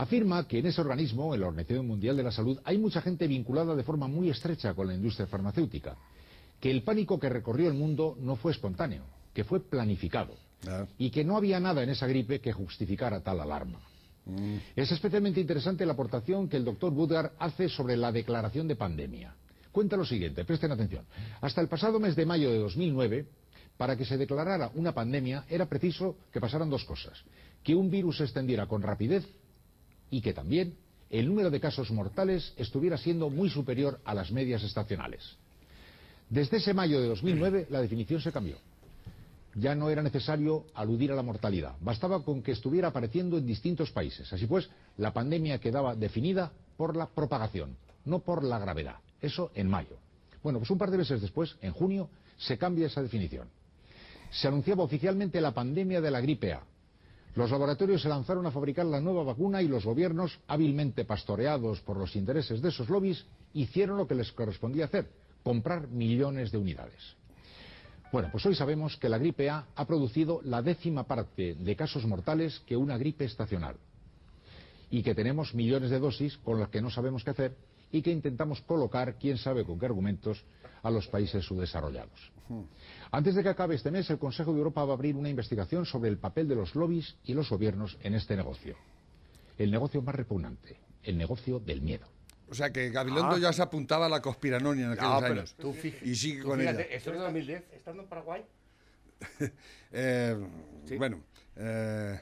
Afirma que en ese organismo, en la Organización Mundial de la Salud, hay mucha gente vinculada de forma muy estrecha con la industria farmacéutica, que el pánico que recorrió el mundo no fue espontáneo, que fue planificado, Ah. y que no había nada en esa gripe que justificara tal alarma. Es especialmente interesante la aportación que el doctor Budgar hace sobre la declaración de pandemia. Cuenta lo siguiente, presten atención. Hasta el pasado mes de mayo de 2009, para que se declarara una pandemia era preciso que pasaran dos cosas. Que un virus se extendiera con rapidez y que también el número de casos mortales estuviera siendo muy superior a las medias estacionales. Desde ese mayo de 2009 la definición se cambió. Ya no era necesario aludir a la mortalidad, bastaba con que estuviera apareciendo en distintos países. Así pues, la pandemia quedaba definida por la propagación, no por la gravedad. Eso en mayo. Bueno, pues un par de meses después, en junio, se cambia esa definición. Se anunciaba oficialmente la pandemia de la gripe A. Los laboratorios se lanzaron a fabricar la nueva vacuna y los gobiernos, hábilmente pastoreados por los intereses de esos lobbies, hicieron lo que les correspondía hacer, comprar millones de unidades. Bueno, pues hoy sabemos que la gripe A ha producido la décima parte de casos mortales que una gripe estacional. Y que tenemos millones de dosis con las que no sabemos qué hacer y que intentamos colocar, quién sabe con qué argumentos, a los países subdesarrollados. Antes de que acabe este mes, el Consejo de Europa va a abrir una investigación sobre el papel de los lobbies y los gobiernos en este negocio. El negocio más repugnante, el negocio del miedo. O sea que Gabilondo ya se apuntaba a la conspiranonia en aquellos No, años. tú y sigue tú con fíjate, ella. Esto es de 2010. Estando en Paraguay, Eh, Bueno, eh,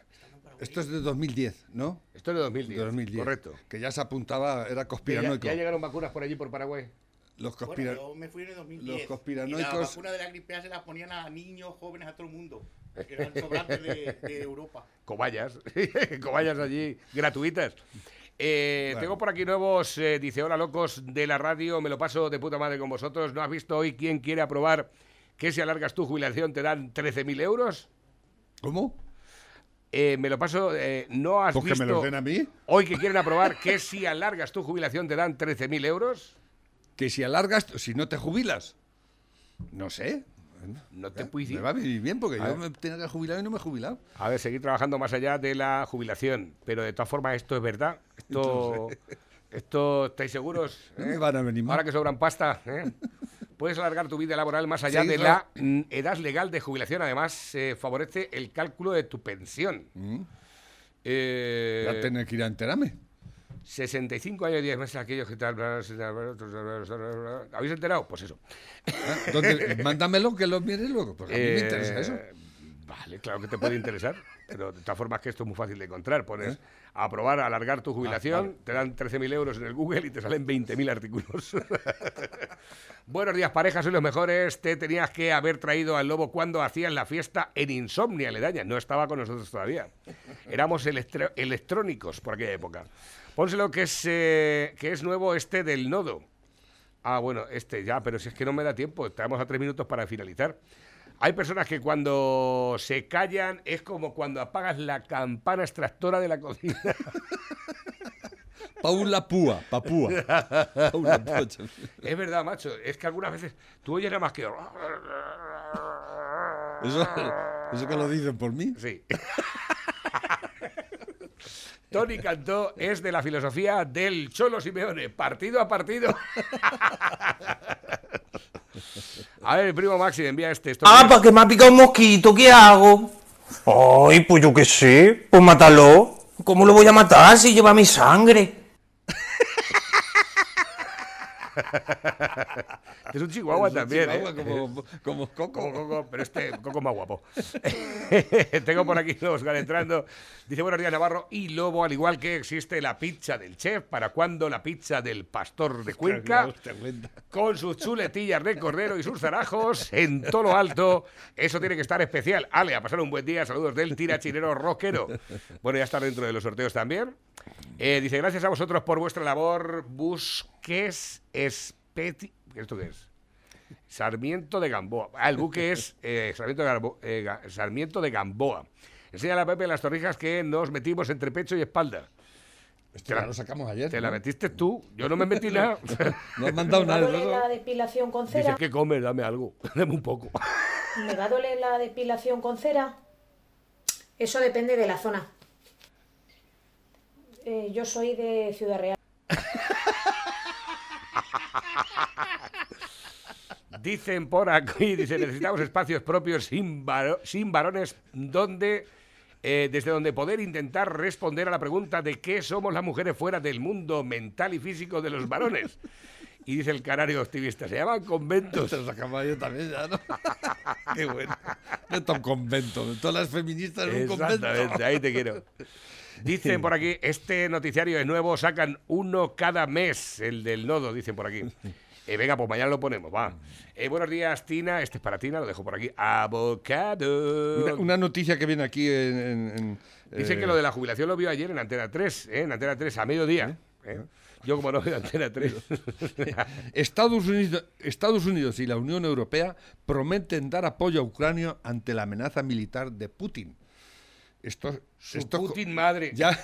esto es de 2010, ¿no? Esto es de 2010. De 2010. Correcto. Que ya se apuntaba, era Que Ya, conspiranoico. ya llegaron vacunas por allí, por Paraguay. Los, bueno, conspira- yo me fui en el 2010. los Y la conspiranoicos- vacuna de la gripe A se la ponían a niños, jóvenes, a todo el mundo. Que eran sobrantes de, de Europa. Cobayas. Cobayas allí gratuitas. Eh, Tengo por aquí nuevos, eh, dice, hola locos de la radio, me lo paso de puta madre con vosotros. ¿No has visto hoy quién quiere aprobar que si alargas tu jubilación te dan 13.000 euros? ¿Cómo? Eh, me lo paso, eh, ¿no has Pues que visto me los den a mí. hoy que quieren aprobar que si alargas tu jubilación te dan 13.000 euros? Que si alargas, si no te jubilas. No sé. No te puedo decir. Me va a venir bien porque A yo ver. me tenía que jubilar y no me he jubilado. A ver, seguir trabajando más allá de la jubilación. Pero de todas formas, esto es verdad. Esto, esto ¿estáis seguros? No eh? me van a venir mal. Ahora que sobran pasta, ¿eh? Puedes alargar tu vida laboral más allá Sí, de la mm, edad legal de jubilación. Además, se favorece el cálculo de tu pensión. Eh, Ya tener que ir a enterarme. 65 años y 10 meses aquellos que tal... ¿Habéis enterado? Pues eso. ¿Ah? ¿Dónde? Mándamelo que lo mire luego. Pues a mí me interesa Eh, eso. Vale, claro que te puede interesar, pero de todas formas que esto es muy fácil de encontrar. Pones ¿Eh? aprobar, alargar tu jubilación, Ah, vale. te dan 13.000 euros en el Google y te salen 20.000 artículos. Buenos días, pareja, sois los mejores. Te tenías que haber traído al lobo cuando hacías la fiesta en Insomnia, Ledaña. No estaba con nosotros todavía. Éramos electro- electrónicos por aquella época. Pónselo que es, eh, que es nuevo este del nodo. Ah, bueno, este ya, pero si es que no me da tiempo, estamos a tres minutos para finalizar. Hay personas que cuando se callan es como cuando apagas la campana extractora de la cocina. Paula Púa, Papúa. Paula Púa. es verdad, macho. Es que algunas veces tú oyes nada más que. Eso, eso que lo dicen por mí. Sí. Tony Cantó es de la filosofía del Cholo Simeone, partido a partido. A ver, primo Maxi, envía este. Esto Ah, para que me ha picado un mosquito, ¿qué hago? Ay, pues yo qué sé, pues mátalo. ¿Cómo lo voy a matar si lleva mi sangre? Es un chihuahua Es un también, chihuahua ¿eh? como, como Coco. Como Coco, pero este Coco más guapo. Tengo por aquí Oscar entrando. Dice, buenos días, Navarro. Y Lobo, al igual que existe la pizza del chef, ¿para cuándo la pizza del pastor de Cuenca? Con sus chuletillas de cordero y sus zarajos en todo lo alto. Eso tiene que estar especial. Ale, a pasar un buen día. Saludos del tirachinero rockero. Bueno, ya está dentro de los sorteos también. Eh, dice, gracias a vosotros por vuestra labor. Busques espeti... ¿Esto qué es? Sarmiento de Gamboa. Ah, el buque es eh, Sarmiento, de Gambo- eh, Ga- Sarmiento de Gamboa. Enseña a Pepe las torrijas que nos metimos entre pecho y espalda. Esto ya lo sacamos ayer. Te la metiste tú. Yo no me metí nada. No has mandado ¿Me va a nada. doler la depilación con Dices cera? que comes, dame algo. Dame un poco. ¿Me va a doler la depilación con cera? Eso depende de la zona. Eh, yo soy de Ciudad Real. Dicen por aquí, dice, necesitamos espacios propios sin, varo- sin varones donde, eh, desde donde poder intentar responder a la pregunta de qué somos las mujeres fuera del mundo mental y físico de los varones. Y dice el canario optimista, se llaman conventos. Te lo sacamos yo también ya, ¿no? Qué bueno. Esto es un convento. Todas las feministas en un convento. Exactamente, ahí te quiero. Dicen por aquí, este noticiario es nuevo, sacan uno cada mes, el del nodo, dicen por aquí. Eh, venga, pues mañana lo ponemos, va. Eh, buenos días, Tina. Este es para Tina, lo dejo por aquí. Avocado. Una, una noticia que viene aquí en... en- en, Dicen eh, que lo de la jubilación lo vio ayer en Antena 3, ¿eh? en Antena 3 a mediodía. Yo como no veo Antena 3. Estados Unidos, Estados Unidos y la Unión Europea prometen dar apoyo a Ucrania ante la amenaza militar de Putin. Esto, Su Putin madre. Ya.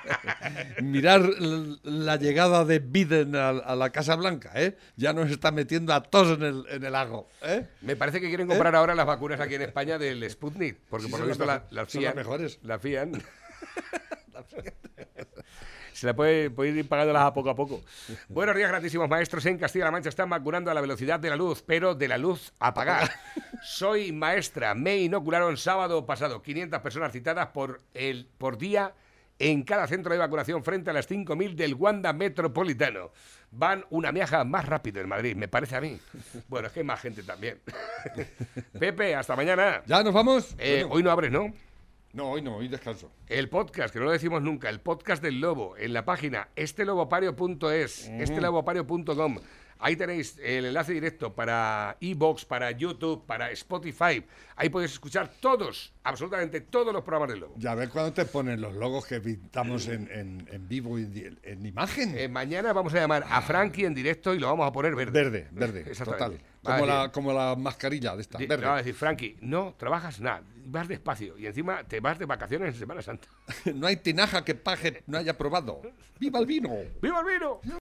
Mirar la llegada de Biden a, a la Casa Blanca, ¿eh? Ya nos está metiendo a todos en el, en el lago, ¿eh? Me parece que quieren comprar ahora las vacunas aquí en España del Sputnik, porque Sí, por lo visto las la, las fían. mejores. La fían. Se la puede, puede ir pagándolas a poco a poco. Buenos días, grandísimos maestros. En Castilla-La Mancha están vacunando a la velocidad de la luz, pero de la luz apagada. Soy maestra. Me inocularon sábado pasado. 500 personas citadas por, el, por día en cada centro de vacunación frente a las 5.000 del Wanda Metropolitano. Van una miaja más rápido en Madrid, me parece a mí. Bueno, es que hay más gente también. Pepe, hasta mañana. ¿Ya nos vamos? Eh, Bueno. Hoy no abres, ¿no? No, hoy no, hoy descanso. El podcast, que no lo decimos nunca, el podcast del lobo, en la página estelobopario.es, estelobopario.com. Ahí tenéis el enlace directo para iBox, para YouTube, para Spotify. Ahí podéis escuchar todos, absolutamente todos los programas del lobo. Ya ves cuando te ponen los logos que pintamos en, en- en vivo y en, en imagen. Eh, mañana vamos a llamar a Frankie en directo y lo vamos a poner verde. Verde, verde, total. Como la, como la mascarilla de esta, verde. va a decir, Frankie, no trabajas nada, vas despacio y encima te vas de vacaciones en Semana Santa. no hay tinaja que paje no haya probado. ¡Viva el vino! ¡Viva el vino!